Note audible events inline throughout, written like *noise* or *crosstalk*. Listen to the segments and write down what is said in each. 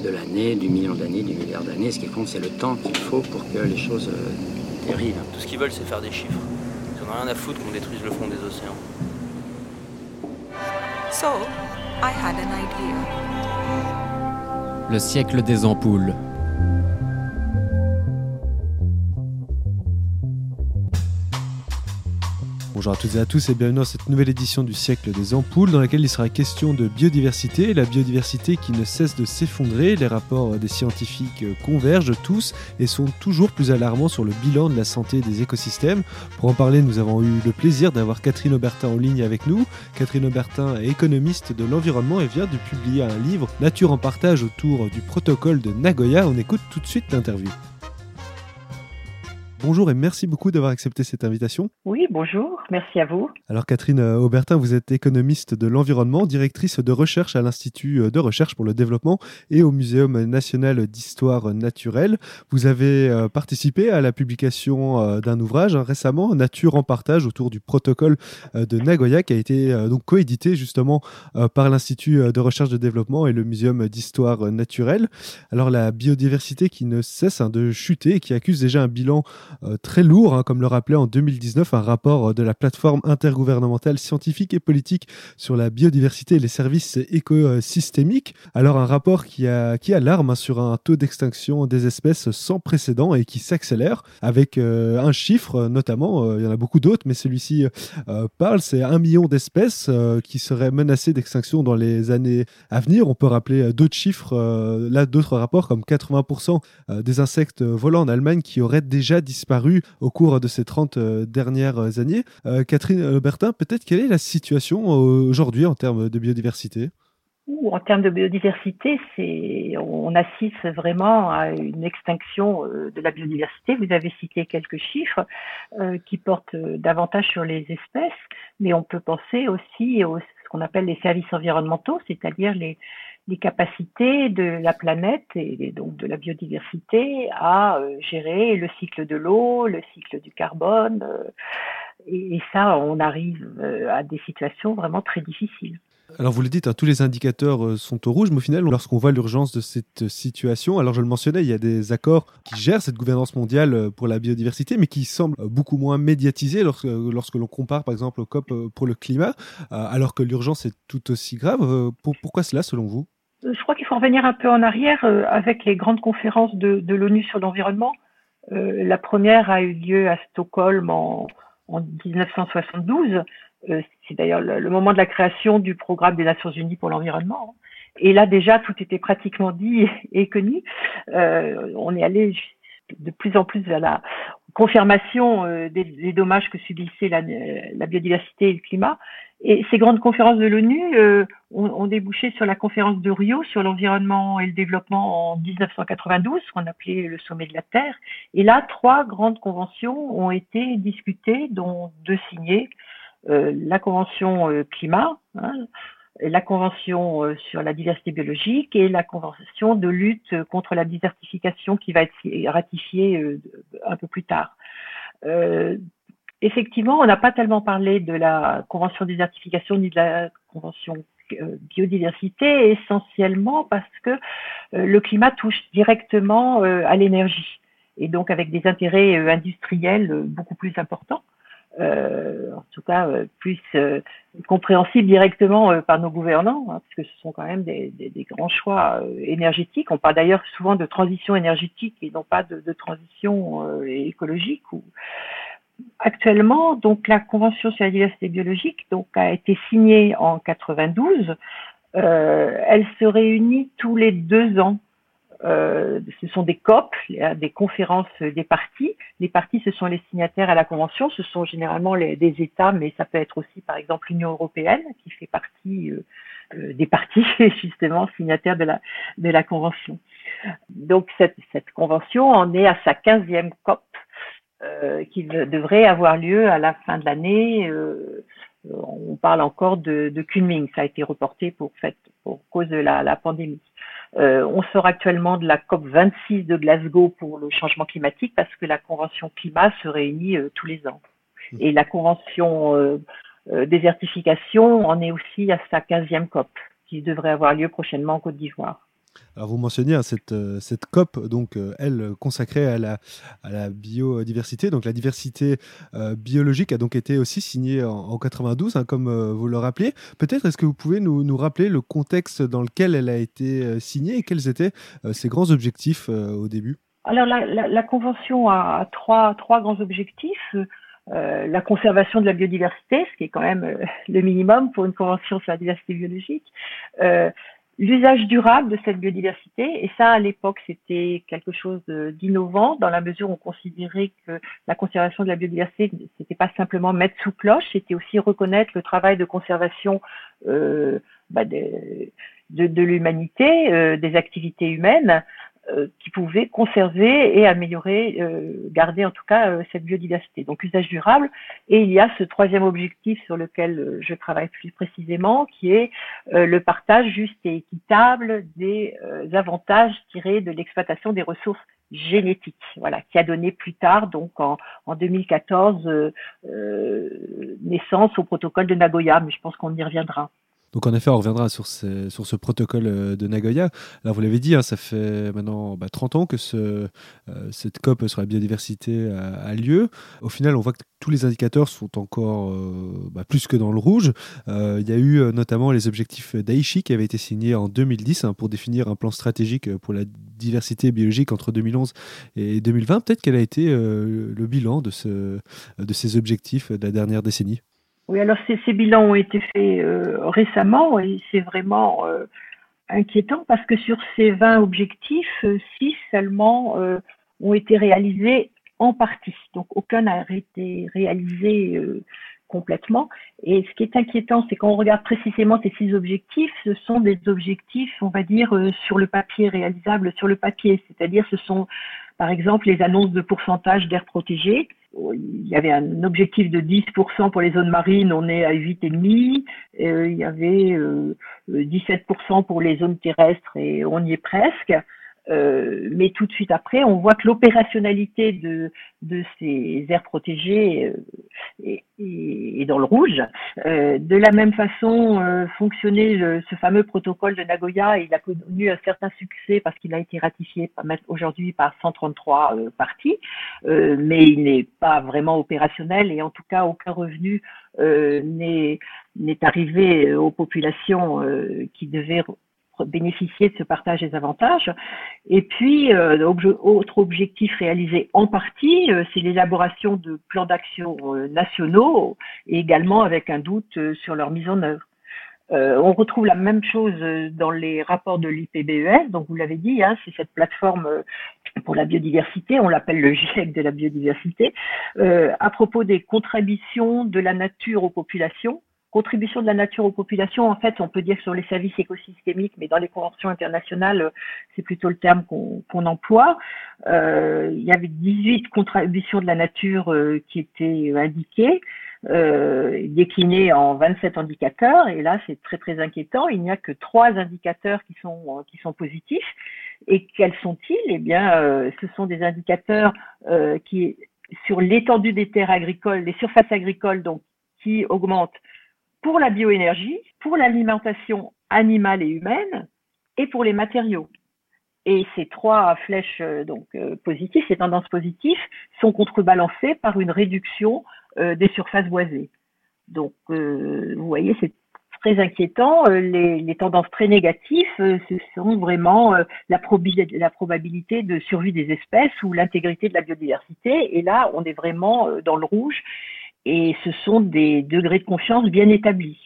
de l'année, du million d'années, du milliard d'années. Ce qui compte, c'est le temps qu'il faut pour que les choses euh, dérivent. Tout ce qu'ils veulent, c'est faire des chiffres. Ils n'en ont rien à foutre qu'on détruise le fond des océans. So, I had an idea. Le siècle des ampoules. Bonjour à toutes et à tous et bienvenue dans cette nouvelle édition du siècle des ampoules dans laquelle il sera question de biodiversité, la biodiversité qui ne cesse de s'effondrer, les rapports des scientifiques convergent tous et sont toujours plus alarmants sur le bilan de la santé des écosystèmes. Pour en parler, nous avons eu le plaisir d'avoir Catherine Aubertin en ligne avec nous. Catherine Aubertin est économiste de l'environnement et vient de publier un livre Nature en partage autour du protocole de Nagoya. On écoute tout de suite l'interview. Bonjour et merci beaucoup d'avoir accepté cette invitation. Oui, bonjour, merci à vous. Alors Catherine euh, Aubertin, vous êtes économiste de l'environnement, directrice de recherche à l'Institut euh, de recherche pour le développement et au Muséum national d'histoire naturelle. Vous avez euh, participé à la publication d'un ouvrage hein, récemment, Nature en partage, autour du protocole de Nagoya, qui a été donc coédité justement par l'Institut de recherche de développement et le Muséum d'histoire naturelle. Alors la biodiversité qui ne cesse hein, de chuter et qui accuse déjà un bilan très lourd, hein, comme le rappelait en 2019 un rapport euh, de la plateforme intergouvernementale scientifique et politique sur la biodiversité et les services écosystémiques. Alors un rapport qui, a, qui alarme hein, sur un taux d'extinction des espèces sans précédent et qui s'accélère avec euh, un chiffre notamment, il y en a beaucoup d'autres, mais celui-ci parle, c'est un million d'espèces qui seraient menacées d'extinction dans les années à venir. On peut rappeler d'autres chiffres, là d'autres rapports comme 80% des insectes volants en Allemagne qui auraient déjà disparu disparu au cours de ces 30 euh, dernières années. Euh, Catherine Bertin, peut-être quelle est la situation euh, aujourd'hui en termes de biodiversité? En termes de biodiversité, on assiste vraiment à une extinction de la biodiversité. Vous avez cité quelques chiffres qui portent davantage sur les espèces, mais on peut penser aussi à ce qu'on appelle les services environnementaux, c'est-à-dire les, les capacités de la planète et donc de la biodiversité à euh, gérer le cycle de l'eau, le cycle du carbone. Euh, et, ça, on arrive euh, à des situations vraiment très difficiles. Alors vous le dites, hein, tous les indicateurs sont au rouge, mais au final, lorsqu'on voit l'urgence de cette situation, alors je le mentionnais, il y a des accords qui gèrent cette gouvernance mondiale pour la biodiversité, mais qui semblent beaucoup moins médiatisés lorsque, lorsque l'on compare par exemple au COP pour le climat, alors que l'urgence est tout aussi grave. pourquoi cela selon vous? Je crois qu'il faut revenir un peu en arrière euh, avec les grandes conférences de, l'ONU sur l'environnement. Euh, la première a eu lieu à Stockholm en 1972. Euh, c'est d'ailleurs le, le, moment de la création du programme des Nations Unies pour l'environnement. Et là déjà, tout était pratiquement dit *laughs* et, connu. Euh, on est allé de plus en plus vers la confirmation euh, des, des, dommages que subissait la, la, biodiversité et le climat. Et ces grandes conférences de l'ONU euh, ont, ont, débouché sur la conférence de Rio sur l'environnement et le développement en 1992, qu'on appelait le sommet de la Terre. Et là, trois grandes conventions ont été discutées, dont deux signées. Euh, la convention euh, climat, hein, la convention euh, sur la diversité biologique et la convention de lutte contre la désertification qui va être ratifiée un peu plus tard. Effectivement, on n'a pas tellement parlé de la convention désertification ni de la convention biodiversité, essentiellement parce que le climat touche directement à l'énergie et donc avec des intérêts industriels beaucoup plus importants. Euh, en tout cas euh, plus euh, compréhensible directement par nos gouvernants, hein, parce que ce sont quand même des, grands choix énergétiques. On parle d'ailleurs souvent de transition énergétique et non pas de, transition écologique. Actuellement, donc la Convention sur la diversité biologique a été signée en 92. elle se réunit tous les deux ans euh, ce sont des COP, des conférences des partis. Les partis, ce sont les signataires à la Convention, ce sont généralement les, des États, mais ça peut être aussi par exemple l'Union européenne qui fait partie euh, des parties *laughs* justement signataires de la de la convention. Donc cette, cette convention en est à sa 15e COP qui devrait avoir lieu à la fin de l'année. On parle encore de, de Kunming, ça a été reporté pour fait pour cause de la, la pandémie. Euh, on sort actuellement de la COP 26 de Glasgow pour le changement climatique parce que la convention climat se réunit euh, tous les ans. Mmh. Et la convention euh, désertification en est aussi à sa 15e COP qui devrait avoir lieu prochainement en Côte d'Ivoire. Alors vous mentionniez hein, cette, euh, cette COP, donc euh, elle consacrée à la, à la biodiversité. Donc la diversité euh, biologique a donc été aussi signée en, 92, hein, comme vous le rappelez. Peut-être est-ce que vous pouvez nous, nous, rappeler le contexte dans lequel elle a été signée et quels étaient ses grands objectifs au début? Alors la, la, la, convention a trois, trois grands objectifs. la conservation de la biodiversité, ce qui est quand même le minimum pour une convention sur la diversité biologique, l'usage durable de cette biodiversité. Et ça, à l'époque, c'était quelque chose d'innovant dans la mesure où on considérait que la conservation de la biodiversité, c'était pas simplement mettre sous cloche, c'était aussi reconnaître le travail de conservation euh, bah de, l'humanité, euh, des activités humaines. Euh, qui pouvait conserver et améliorer, euh, garder en tout cas euh, cette biodiversité. Donc usage durable. Et il y a ce troisième objectif sur lequel je travaille plus précisément, qui est le partage juste et équitable des avantages tirés de l'exploitation des ressources génétiques, voilà, qui a donné plus tard, donc en, en 2014, naissance au protocole de Nagoya, mais je pense qu'on y reviendra. Donc en effet, on reviendra sur, ce protocole euh, de Nagoya. Alors vous l'avez dit, hein, ça fait maintenant bah, 30 ans que euh, cette COP sur la biodiversité a, lieu. Au final, on voit que tous les indicateurs sont encore euh, bah, plus que dans le rouge. il y a eu notamment les objectifs d'Aichi qui avaient été signés en 2010 hein, pour définir un plan stratégique pour la diversité biologique entre 2011 et 2020. Peut-être quel a été le bilan de, de ces objectifs de la dernière décennie? Oui, alors ces, bilans ont été faits euh, récemment et c'est vraiment euh, inquiétant parce que sur ces 20 objectifs, 6 seulement euh, ont été réalisés en partie. Donc aucun n'a été réalisé complètement. Et ce qui est inquiétant, c'est quand on regarde précisément ces six objectifs, ce sont des objectifs, on va dire, sur le papier, réalisables sur le papier. C'est-à-dire, ce sont, par exemple, les annonces de pourcentage d'air protégé il y avait un objectif de 10% pour les zones marines, on est à 8,5. Euh, il y avait euh, 17% pour les zones terrestres et on y est presque. Euh, mais tout de suite après, on voit que l'opérationnalité de, ces aires protégées euh, est, dans le rouge. Euh, de la même façon, fonctionnait ce fameux protocole de Nagoya. Il a connu un certain succès parce qu'il a été ratifié aujourd'hui par 133 euh, parties, mais il n'est pas vraiment opérationnel et en tout cas aucun revenu n'est arrivé aux populations qui devaient bénéficier de ce partage des avantages. Et puis, euh, autre objectif réalisé en partie, euh, c'est l'élaboration de plans d'action euh, nationaux et également avec un doute sur leur mise en œuvre. on retrouve la même chose dans les rapports de l'IPBES, donc vous l'avez dit, hein, c'est cette plateforme pour la biodiversité, on l'appelle le GIEC de la biodiversité, à propos des contributions de la nature aux populations contribution de la nature aux populations, en fait, on peut dire sur les services écosystémiques, mais dans les conventions internationales, c'est plutôt le terme qu'on emploie. Euh, il y avait 18 contributions de la nature euh, qui étaient indiquées, euh, déclinées en 27 indicateurs, et là, c'est très très inquiétant. Il n'y a que trois indicateurs qui sont qui sont positifs. Et quels sont-ils? Eh bien, euh, ce sont des indicateurs euh, qui sur l'étendue des terres agricoles, les surfaces agricoles, donc qui augmentent pour la bioénergie, pour l'alimentation animale et humaine et pour les matériaux. Et ces trois flèches euh, donc euh, positives, ces tendances positives, sont contrebalancées par une réduction euh, des surfaces boisées. Donc, vous voyez, c'est très inquiétant. Les, tendances très négatives, ce sont vraiment la, probabilité de survie des espèces ou l'intégrité de la biodiversité. Et là, on est vraiment dans le rouge et ce sont des degrés de confiance bien établis.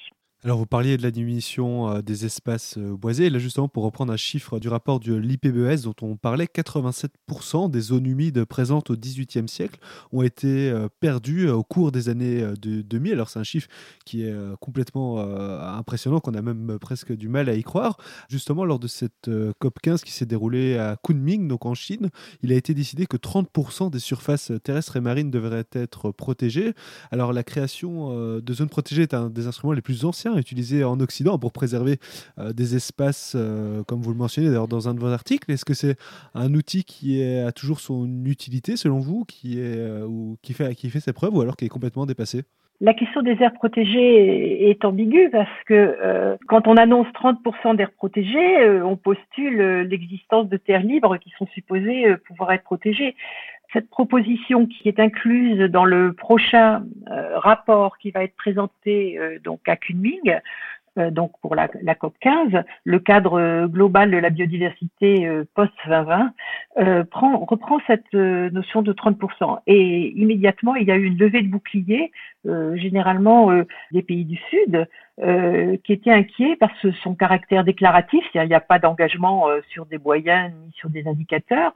Alors vous parliez de la diminution euh, des espaces euh, boisés. Là justement, pour reprendre un chiffre du rapport de l'IPBES dont on parlait, 87% des zones humides présentes au XVIIIe siècle ont été euh, perdues au cours des années 2000. Alors c'est un chiffre qui est complètement impressionnant, qu'on a même presque du mal à y croire. Justement, lors de cette COP 15 qui s'est déroulée à Kunming, donc en Chine, il a été décidé que 30% des surfaces terrestres et marines devraient être protégées. Alors la création de zones protégées est un des instruments les plus anciens utilisé en Occident pour préserver euh, des espaces, euh, comme vous le mentionnez d'ailleurs dans un de vos articles. Est-ce que c'est un outil qui a toujours son utilité selon vous, qui, est, euh, ou qui, fait, qui fait ses preuves ou alors qui est complètement dépassé? La question des aires protégées est ambiguë parce que quand on annonce 30% d'aires protégées, on postule l'existence de terres libres qui sont supposées pouvoir être protégées. Cette proposition qui est incluse dans le prochain euh, rapport qui va être présenté euh, donc à Kunming, euh, donc pour la, COP 15, le cadre global de la biodiversité post 2020 prend, reprend cette notion de 30%. Et immédiatement, il y a eu une levée de bouclier, généralement des pays du Sud, qui étaient inquiets que son caractère déclaratif, c'est-à-dire il n'y a pas d'engagement sur des moyens ni sur des indicateurs,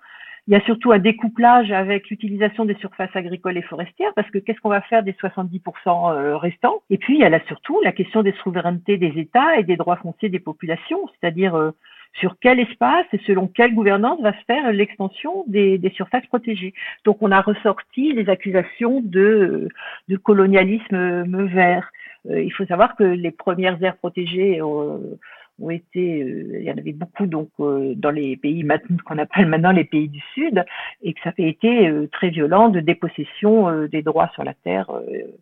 il y a surtout un découplage avec l'utilisation des surfaces agricoles et forestières, parce que qu'est-ce qu'on va faire des 70% euh, restants? Et puis, il y a là surtout la question des souverainetés des États et des droits fonciers des populations, c'est-à-dire euh, sur quel espace et selon quelle gouvernance va se faire l'extension des, surfaces protégées. Donc, on a ressorti les accusations de, de colonialisme vert. Euh, il faut savoir que les premières aires protégées ont été, euh, il y en avait beaucoup donc euh, dans les pays *laughs* qu'on appelle maintenant les pays du Sud, et que ça avait été euh, très violent de dépossession des droits sur la terre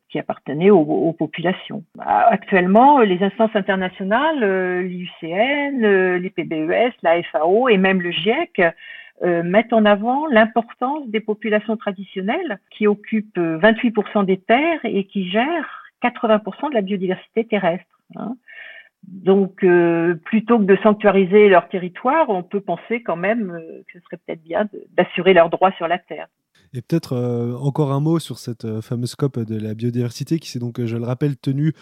qui appartenaient aux, populations. Actuellement, les instances internationales, l'IUCN, l'IPBES, la FAO et même le GIEC mettent en avant l'importance des populations traditionnelles qui occupent 28% des terres et qui gèrent 80% de la biodiversité terrestre. Hein. Donc, euh, plutôt que de sanctuariser leur territoire, on peut penser quand même euh, que ce serait peut-être bien d'assurer leurs droits sur la terre. Et peut-être euh, encore un mot sur cette fameuse COP de la biodiversité qui s'est donc, je le rappelle, tenue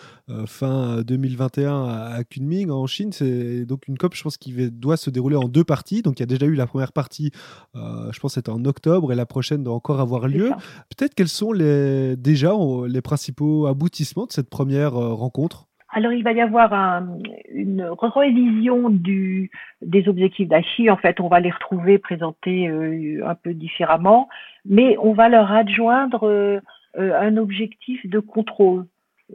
fin 2021 à, Kunming en Chine. C'est donc une COP, je pense, qui doit se dérouler en deux parties. Donc il y a déjà eu la première partie, je pense, c'était en octobre, et la prochaine doit encore avoir lieu. Peut-être quels sont les, déjà les principaux aboutissements de cette première rencontre? Alors, il va y avoir une révision du, des objectifs d'Achi. En fait, on va les retrouver présentés euh, un peu différemment, mais on va leur adjoindre euh, un objectif de contrôle,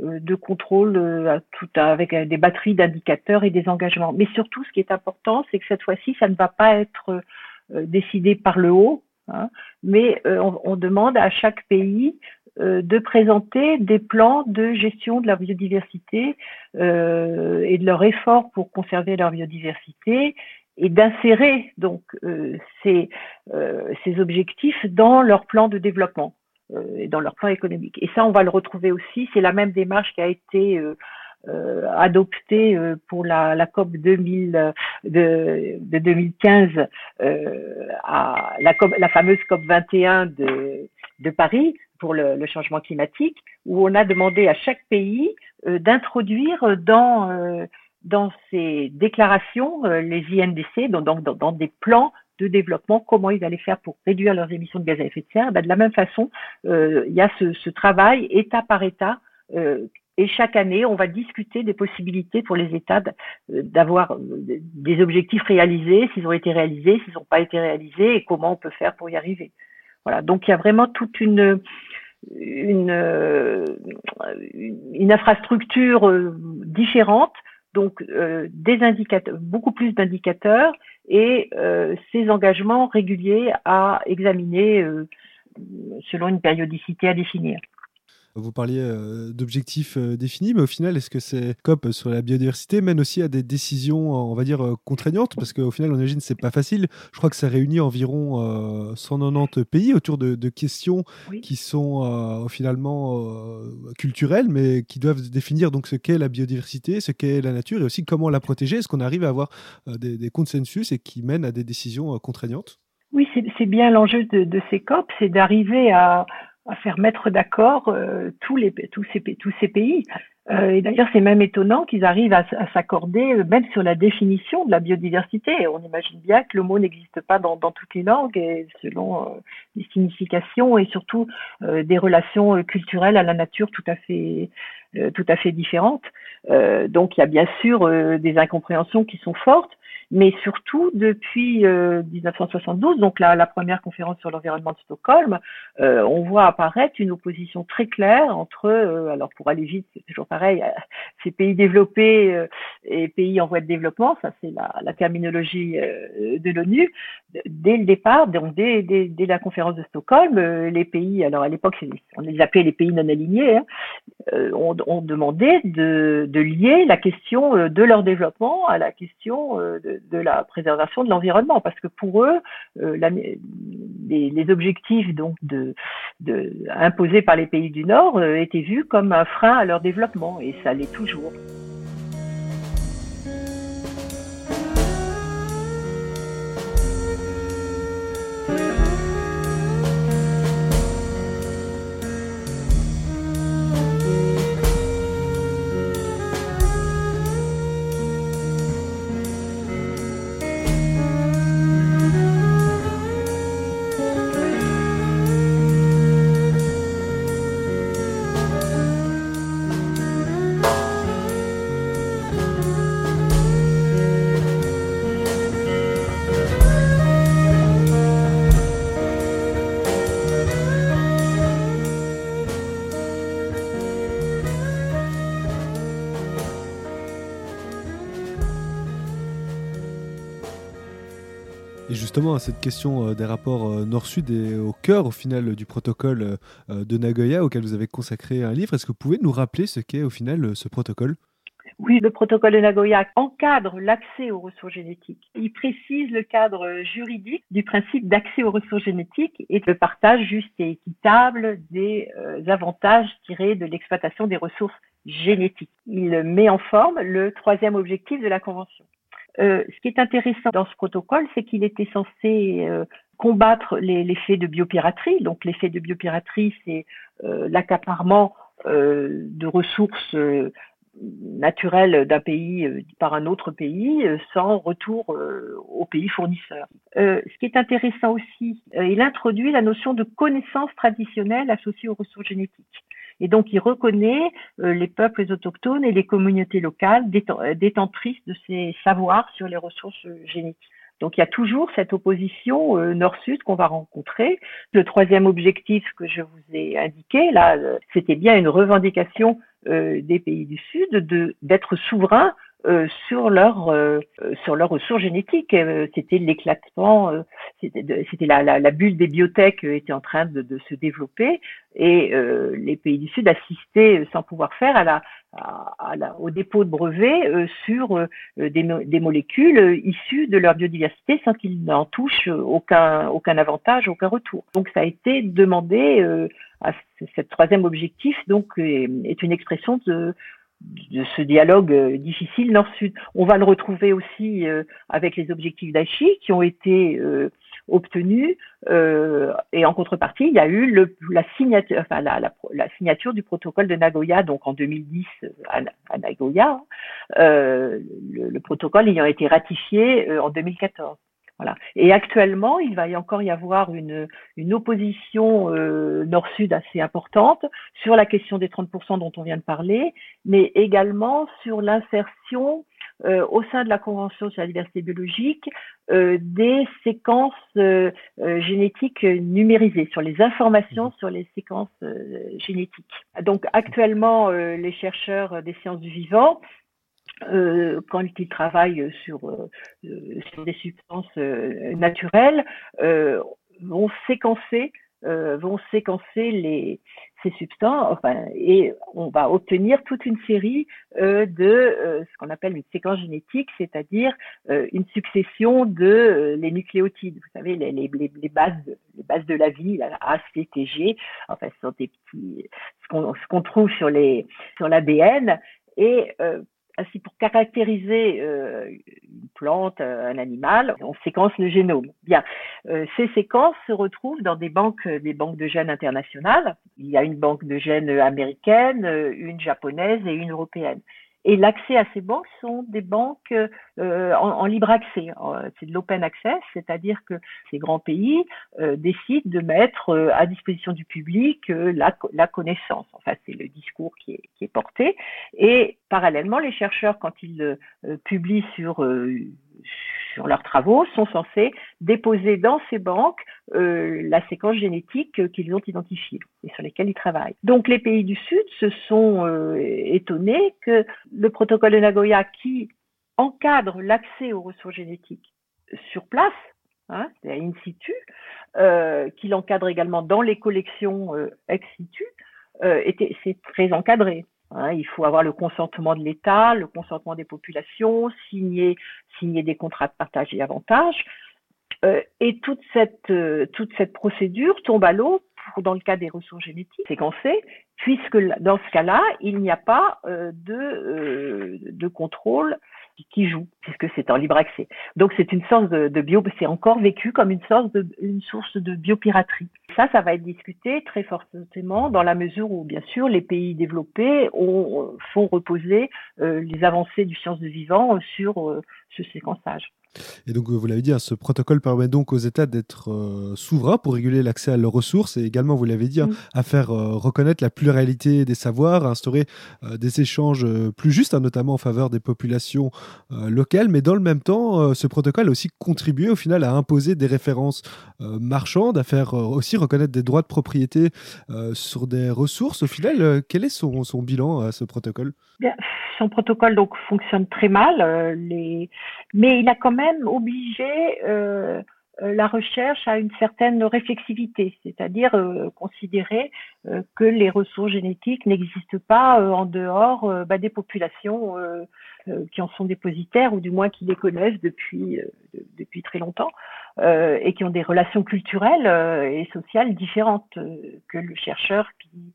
euh, de contrôle tout avec des batteries d'indicateurs et des engagements. Mais surtout, ce qui est important, c'est que cette fois-ci, ça ne va pas être décidé par le haut, hein, mais on, on, demande à chaque pays euh, de présenter des plans de gestion de la biodiversité euh, et de leur effort pour conserver leur biodiversité et d'insérer donc euh, ces, ces objectifs dans leur plan de développement et dans leur plan économique. Et ça, on va le retrouver aussi. C'est la même démarche qui a été adoptée pour la, la COP 2000 de, de 2015 à la, COP, la fameuse COP 21 de, de Paris, pour le, changement climatique, où on a demandé à chaque pays euh, d'introduire dans euh, dans ses déclarations euh, les INDC, donc dans, dans, des plans de développement, comment ils allaient faire pour réduire leurs émissions de gaz à effet de serre. Ben, de la même façon, il y a ce, ce, travail État par État. et chaque année, on va discuter des possibilités pour les États d'avoir des objectifs réalisés, s'ils ont été réalisés, s'ils n'ont pas été réalisés, et comment on peut faire pour y arriver. Donc il y a vraiment toute une infrastructure euh, différente, donc euh, des indicateurs, beaucoup plus d'indicateurs et euh, ces engagements réguliers à examiner selon une périodicité à définir. Vous parliez euh, d'objectifs euh, définis, mais au final, est-ce que ces COP sur la biodiversité mènent aussi à des décisions, on va dire, euh, contraignantes? Parce qu'au final, on imagine c'est pas facile. Je crois que ça réunit environ 190 pays autour de, questions qui sont finalement culturelles, mais qui doivent définir donc ce qu'est la biodiversité, ce qu'est la nature, et aussi comment la protéger. Est-ce qu'on arrive à avoir des, consensus et qui mènent à des décisions contraignantes? Oui, c'est bien l'enjeu de, de, ces COP, c'est d'arriver à, à faire mettre d'accord euh, tous les tous ces tous ces pays. Euh, et d'ailleurs, c'est même étonnant qu'ils arrivent à, s'accorder euh, même sur la définition de la biodiversité. On imagine bien que le mot n'existe pas dans, toutes les langues selon euh, les significations et surtout des relations culturelles à la nature tout à fait tout à fait différentes. donc il y a bien sûr des incompréhensions qui sont fortes, mais surtout depuis 1972, euh, donc la, la, première conférence sur l'environnement de Stockholm, euh, on voit apparaître une opposition très claire entre, euh, alors pour aller vite, c'est toujours pareil, *laughs* ces pays développés et pays en voie de développement, ça c'est la, la, terminologie de l'ONU. Dès le départ, donc dès, dès, dès, la conférence de Stockholm, les pays, alors à l'époque on les appelait les pays non alignés, hein, ont, ont, demandé de, de, lier la question de leur développement à la question de, de, la préservation de l'environnement, parce que pour eux, euh, les, objectifs donc de, de, imposés par les pays du Nord euh, étaient vus comme un frein à leur développement, et ça l'est toujours. Justement à cette question euh, des rapports euh, nord-sud et au cœur au final du protocole euh, de Nagoya auquel vous avez consacré un livre. Est-ce que vous pouvez nous rappeler ce qu'est au final ce protocole? Oui, le protocole de Nagoya encadre l'accès aux ressources génétiques. Il précise le cadre juridique du principe d'accès aux ressources génétiques et le partage juste et équitable des avantages tirés de l'exploitation des ressources génétiques. Il met en forme le troisième objectif de la Convention. Euh, ce qui est intéressant dans ce protocole, c'est qu'il était censé euh, combattre l'effet de biopiraterie. Donc l'effet de biopiraterie, c'est euh, l'accaparement de ressources naturelles d'un pays par un autre pays sans retour au pays fournisseur. ce qui est intéressant aussi, il introduit la notion de connaissance traditionnelle associée aux ressources génétiques. Et donc, il reconnaît euh, les peuples autochtones et les communautés locales euh, détentrices de ces savoirs sur les ressources euh, génétiques. Donc il y a toujours cette opposition nord-sud qu'on va rencontrer. Le troisième objectif que je vous ai indiqué, là, c'était bien une revendication des pays du Sud d'être souverains euh, sur leur euh, sur leurs ressources génétiques. Euh, c'était l'éclatement, c'était la, la, la, bulle des biotech était en train de, de se développer et les pays du Sud assistaient sans pouvoir faire à la, à, la au dépôt de brevets sur des, des, molécules issues de leur biodiversité sans qu'ils n'en touchent aucun aucun avantage, aucun retour. Donc ça a été demandé à cette troisième objectif donc est une expression de de ce dialogue euh, difficile nord-sud. On va le retrouver aussi euh, avec les objectifs d'Aichi qui ont été euh, obtenus et en contrepartie, il y a eu le, la, signature, enfin, la, la, signature du protocole de Nagoya, donc en 2010 à, à Nagoya, le, le, protocole ayant été ratifié en 2014. Voilà. Et actuellement, il va y encore y avoir une, une opposition euh, nord-sud assez importante sur la question des 30% dont on vient de parler, mais également sur l'insertion euh, au sein de la Convention sur la diversité biologique euh, des séquences euh, euh, génétiques numérisées, sur les informations mmh. sur les séquences génétiques. Donc actuellement, les chercheurs des sciences du vivant euh, quand ils travaillent sur, euh, sur des substances euh, naturelles, vont séquencer vont séquencer les, ces substances, enfin, et on va obtenir toute une série de ce qu'on appelle une séquence génétique, c'est-à-dire une succession de les nucléotides. Vous savez, les, les, les, bases, les bases de la vie, la A, C, T, G. Enfin, ce sont des petits, ce qu'on trouve sur les sur l'ADN. Et Ainsi, pour caractériser euh, une plante, un animal, on séquence le génome. Bien, euh, ces séquences se retrouvent dans des banques, des banques de gènes internationales. Il y a une banque de gènes américaine, une japonaise et une européenne. Et l'accès à ces banques sont des banques euh, en, libre accès. Euh, c'est de l'open access, c'est-à-dire que ces grands pays euh, décident de mettre à disposition du public la, la, connaissance. Enfin, c'est le discours qui est, qui est, porté. Et parallèlement, les chercheurs, quand ils publient sur sur leurs travaux, sont censés déposer dans ces banques euh, la séquence génétique qu'ils ont identifiée et sur lesquelles ils travaillent. Donc les pays du Sud se sont euh, étonnés que le protocole de Nagoya, qui encadre l'accès aux ressources génétiques sur place, hein, in situ, euh, qui l'encadre également dans les collections ex situ, était, c'est très encadré. Hein, il faut avoir le consentement de l'État, le consentement des populations, signer, signer des contrats de partage et d'avantage. Euh, et toute cette, euh, toute cette procédure tombe à l'eau dans le cas des ressources génétiques séquencées, puisque dans ce cas-là, il n'y a pas euh, de, de contrôle qui joue, puisque c'est en libre accès. Donc c'est une sorte de, bio, c'est encore vécu comme une sorte de, une source de biopiraterie. Ça, ça va être discuté très fortement dans la mesure où, bien sûr, les pays développés ont, font reposer euh, les avancées du science de vivant sur euh, ce séquençage. Et donc, vous l'avez dit, hein, ce protocole permet donc aux États d'être euh, souverains pour réguler l'accès à leurs ressources et également, vous l'avez dit, hein, mm. à faire euh, reconnaître la pluralité des savoirs, à instaurer euh, des échanges plus justes, hein, notamment en faveur des populations locales. Mais dans le même temps, ce protocole a aussi contribué au final à imposer des références marchandes, à faire aussi reconnaître des droits de propriété sur des ressources. Au final, quel est son, son bilan à ce protocole? Bien, Son protocole donc fonctionne très mal, les... mais il a quand même même obligé euh, euh, la recherche à une certaine réflexivité, c'est-à-dire euh, considérer que les ressources génétiques n'existent pas en dehors bah, des populations qui en sont dépositaires ou du moins qui les connaissent depuis très longtemps et qui ont des relations culturelles et sociales différentes que le chercheur qui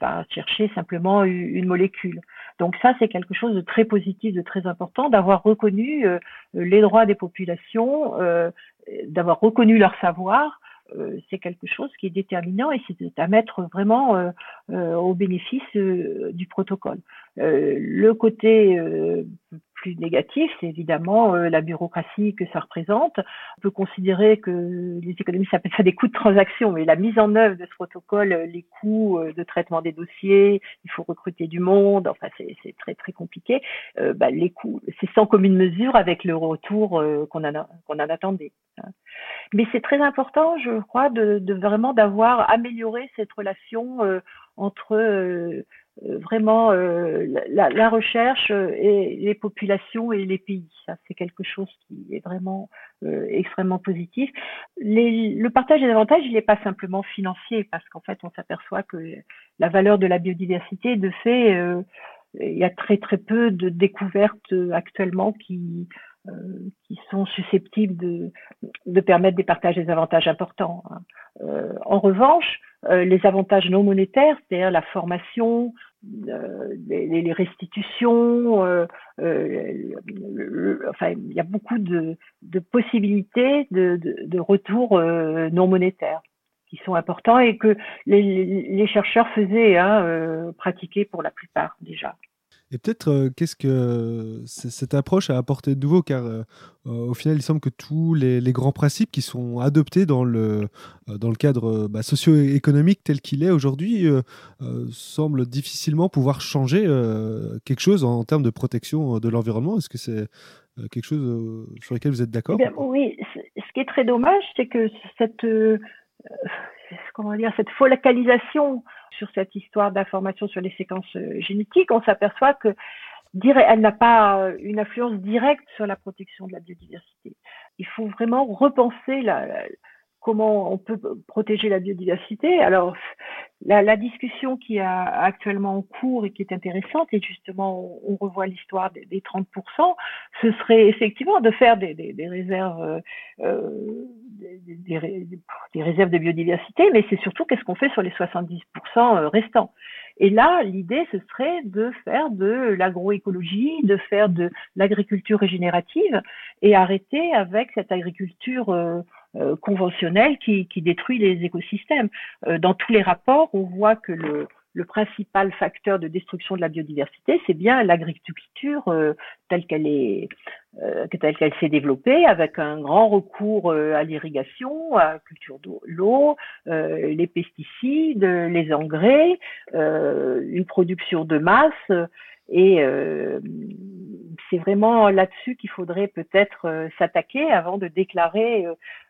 va chercher simplement une molécule. Donc ça, c'est quelque chose de très positif, de très important, d'avoir reconnu euh, les droits des populations, euh, d'avoir reconnu leur savoir. Euh, c'est quelque chose qui est déterminant et c'est à mettre vraiment au bénéfice du protocole. le côté plus négatif, c'est évidemment euh, la bureaucratie que ça représente. On peut considérer que les économistes appellent ça des coûts de transaction, mais la mise en œuvre de ce protocole, euh, les coûts euh, de traitement des dossiers, il faut recruter du monde, enfin c'est très très compliqué. bah, les coûts, c'est sans commune mesure avec le retour qu'on en, attendait. Hein. Mais c'est très important, je crois, de, vraiment d'avoir amélioré cette relation entre euh, vraiment euh, la, recherche euh, et les populations et les pays. Ça, c'est quelque chose qui est vraiment extrêmement positif. Le partage des avantages, il n'est pas simplement financier, parce qu'en fait, on s'aperçoit que la valeur de la biodiversité, de fait, il y a très très peu de découvertes actuellement qui qui sont susceptibles de, de permettre des partages des avantages importants. Hein. Euh, en revanche, euh, les avantages non monétaires, c'est-à-dire la formation, euh, les, restitutions, euh, enfin, il y a beaucoup de, possibilités de, de, de retour non monétaires qui sont importants et que les, les chercheurs faisaient hein, pratiquer pour la plupart déjà. Et peut-être, euh, qu'est-ce que cette approche a apporté de nouveau? Car euh, au final, il semble que tous les, grands principes qui sont adoptés dans le, euh, dans le cadre bah, socio-économique tel qu'il est aujourd'hui semblent difficilement pouvoir changer quelque chose en, termes de protection de l'environnement. Est-ce que c'est quelque chose sur lequel vous êtes d'accord? Eh Oui, ce qui est très dommage, c'est que cette comment dire, cette focalisation sur cette histoire d'information sur les séquences euh, génétiques, on s'aperçoit que elle n'a pas euh, une influence directe sur la protection de la biodiversité. Il faut vraiment repenser comment on peut protéger la biodiversité. Alors, la, discussion qui est actuellement en cours et qui est intéressante, et justement, on, revoit l'histoire des, des, 30%, ce serait effectivement de faire des réserves, euh, des, réserves de biodiversité, mais c'est surtout qu'est-ce qu'on fait sur les 70% euh, restants. Et là, l'idée, ce serait de faire de l'agroécologie, de faire de l'agriculture régénérative et arrêter avec cette agriculture euh, euh, conventionnelle qui, détruit les écosystèmes. Dans tous les rapports, on voit que le, le principal facteur de destruction de la biodiversité, c'est bien l'agriculture euh, telle qu'elle euh, telle s'est développée, avec un grand recours euh, à l'irrigation, à la culture de l'eau, les pesticides, les engrais, une production de masse. Et c'est vraiment là-dessus qu'il faudrait peut-être s'attaquer avant de déclarer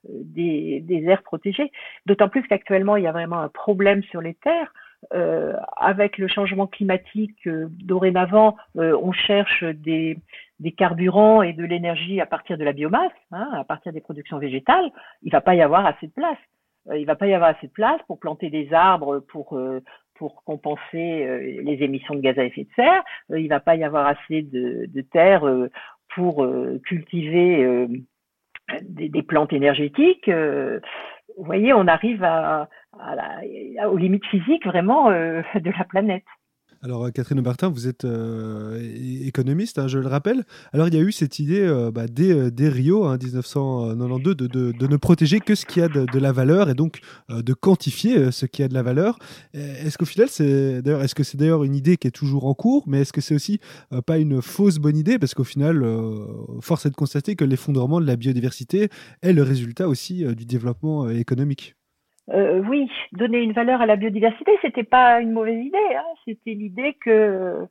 des, des aires protégées. D'autant plus qu'actuellement, il y a vraiment un problème sur les terres. Euh, avec le changement climatique, euh, dorénavant, euh, on cherche des, des, carburants et de l'énergie à partir de la biomasse, hein, à partir des productions végétales. Il va pas y avoir assez de place. il va pas y avoir assez de place pour planter des arbres pour pour compenser les émissions de gaz à effet de serre. il va pas y avoir assez de, de terre pour cultiver des, des, plantes énergétiques. Vous voyez, on arrive à, aux limites physiques vraiment euh, *laughs* de la planète. Alors, euh, Catherine Bertin, vous êtes euh, économiste, hein, je le rappelle. Alors, il y a eu cette idée euh, bah, dès, Rio, hein, 1992, de, de, ne protéger que ce qui a de, la valeur et donc de quantifier ce qui a de la valeur. Est-ce qu'au final, c'est d'ailleurs, est-ce que c'est d'ailleurs une idée qui est toujours en cours, mais est-ce que c'est aussi pas une fausse bonne idée? Parce qu'au final, force est de constater que l'effondrement de la biodiversité est le résultat aussi du développement économique. Euh, oui, donner une valeur à la biodiversité, c'était pas une mauvaise idée. Hein. C'était l'idée que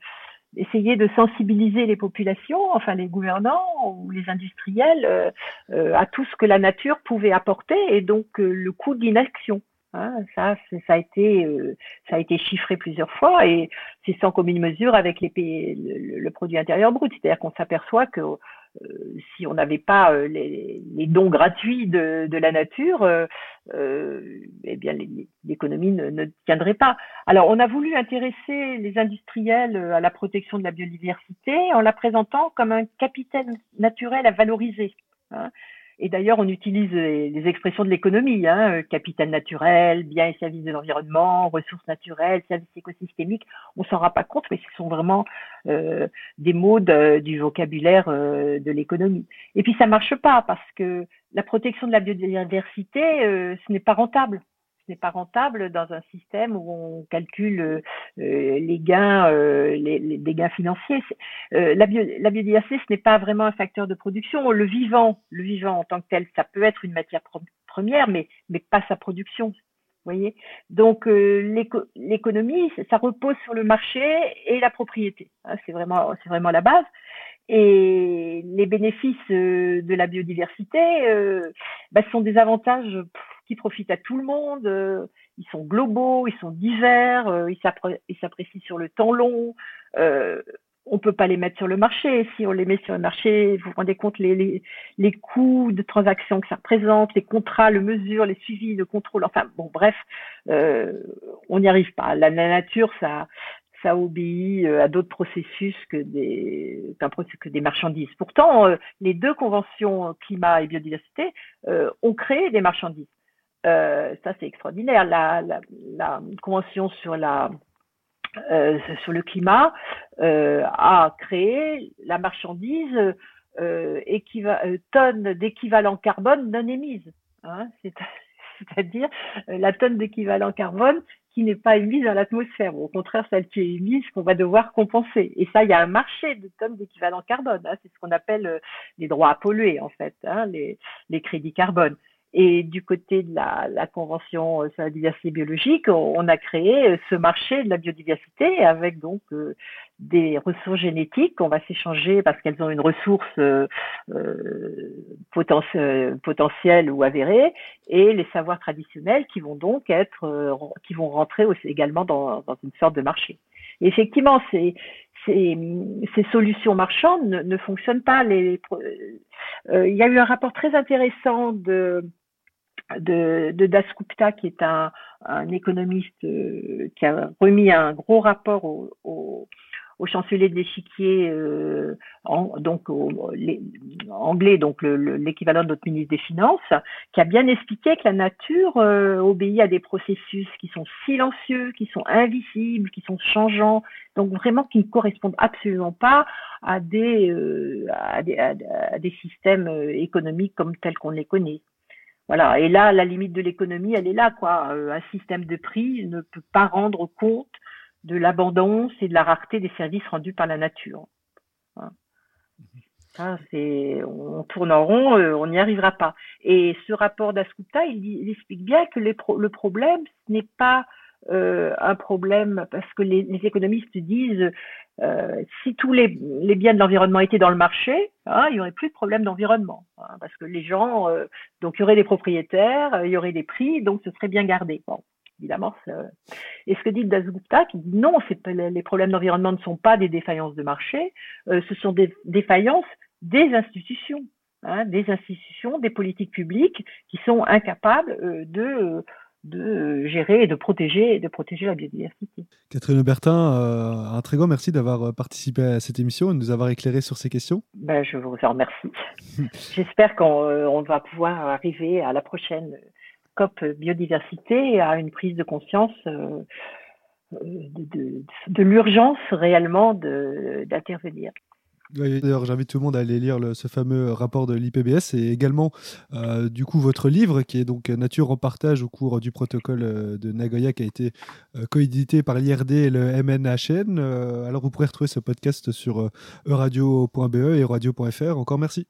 essayer de sensibiliser les populations, enfin les gouvernants ou les industriels, euh, euh, à tout ce que la nature pouvait apporter et donc le coût d'inaction. Hein. ça, ça a été, ça a été chiffré plusieurs fois et c'est sans commune mesure avec les le, produit intérieur brut. C'est-à-dire qu'on s'aperçoit que si on n'avait pas euh, les, dons gratuits de, la nature, euh, eh bien l'économie ne, tiendrait pas. Alors on a voulu intéresser les industriels à la protection de la biodiversité en la présentant comme un capital naturel à valoriser. Hein. Et d'ailleurs, on utilise les, expressions de l'économie, hein, euh, capital naturel, biens et services de l'environnement, ressources naturelles, services écosystémiques. On s'en rend pas compte, mais ce sont vraiment euh, des mots du vocabulaire euh, de l'économie. Et puis ça marche pas parce que la protection de la biodiversité, ce n'est pas rentable n'est pas rentable dans un système où on calcule euh, les gains, euh, les, gains financiers. Euh, la, biodiversité, ce n'est pas vraiment un facteur de production. Le vivant, le vivant en tant que tel, ça peut être une matière première, mais, pas sa production. Voyez Donc l'économie, ça repose sur le marché et la propriété. Hein, c'est vraiment, c'est vraiment la base. Et les bénéfices de la biodiversité bah, sont des avantages qui profitent à tout le monde. Euh, ils sont globaux, ils sont divers, euh, ils s'apprécient sur le temps long. Euh, on peut pas les mettre sur le marché. Si on les met sur le marché, vous vous rendez compte les, les, les coûts de transaction que ça représente, les contrats, le mesure, les suivis, le contrôle. Enfin bon, bref, euh, on n'y arrive pas. La, nature, ça, ça obéit à d'autres processus que des, que des marchandises. Pourtant, les deux conventions climat et biodiversité ont créé des marchandises. Euh, ça, c'est extraordinaire. La, la, convention sur la euh, sur le climat euh, a créé la marchandise euh, tonne d'équivalent carbone non émise. Hein, *laughs* C'est-à-dire la tonne d'équivalent carbone qui n'est pas émise dans l'atmosphère. Au contraire, celle qui est émise qu'on va devoir compenser. Et ça, il y a un marché de tonnes d'équivalent carbone. Hein, c'est ce qu'on appelle les droits à polluer, en fait, hein, les, les crédits carbone. Et du côté de la, Convention euh, sur la diversité biologique, on, a créé euh, ce marché de la biodiversité avec donc euh, des ressources génétiques qu'on va s'échanger parce qu'elles ont une ressource potentielle ou avérée et les savoirs traditionnels qui vont donc être qui vont rentrer également dans, dans une sorte de marché. Et effectivement, ces, ces, solutions marchandes ne, ne fonctionnent pas. Les, il y a eu un rapport très intéressant de de, Das Gupta, qui est un, économiste euh, qui a remis un gros rapport au, au chancelier de l'échiquier, euh, donc anglais, donc l'équivalent de notre ministre des Finances, qui a bien expliqué que la nature euh, obéit à des processus qui sont silencieux, qui sont invisibles, qui sont changeants, donc vraiment qui ne correspondent absolument pas à des, euh, à des, à des systèmes économiques comme tels qu'on les connaît. Voilà. Et là, la limite de l'économie, elle est là, quoi. un système de prix ne peut pas rendre compte de l'abondance et de la rareté des services rendus par la nature. Hein, on tourne en rond, euh, on n'y arrivera pas. Et ce rapport d'Ascupta, il, explique bien que le problème, ce n'est pas euh, un problème parce que les, économistes disent euh, si tous les, biens de l'environnement étaient dans le marché, hein, il n'y aurait plus de problème d'environnement hein, parce que les gens, donc il y aurait des propriétaires, il y aurait des prix, donc ce serait bien gardé. Bon, évidemment. Et ce que dit Dasgupta, qui dit non, les problèmes d'environnement ne sont pas des défaillances de marché, euh, ce sont des défaillances des institutions, hein, des institutions, des politiques publiques qui sont incapables euh, de de gérer et de protéger, de protéger la biodiversité. Catherine Bertin, euh, un très grand merci d'avoir participé à cette émission et de nous avoir éclairé sur ces questions. Ben, je vous en remercie. *laughs* J'espère qu'on va pouvoir arriver à la prochaine COP biodiversité à une prise de conscience euh, de, l'urgence réellement d'intervenir. D'ailleurs, j'invite tout le monde à aller lire ce fameux rapport de l'IPBS et également, euh, du coup, votre livre qui est donc Nature en partage au cours du protocole euh, de Nagoya qui a été coédité par l'IRD et le MNHN. alors, vous pourrez retrouver ce podcast sur euradio.be et radio.fr. Encore merci.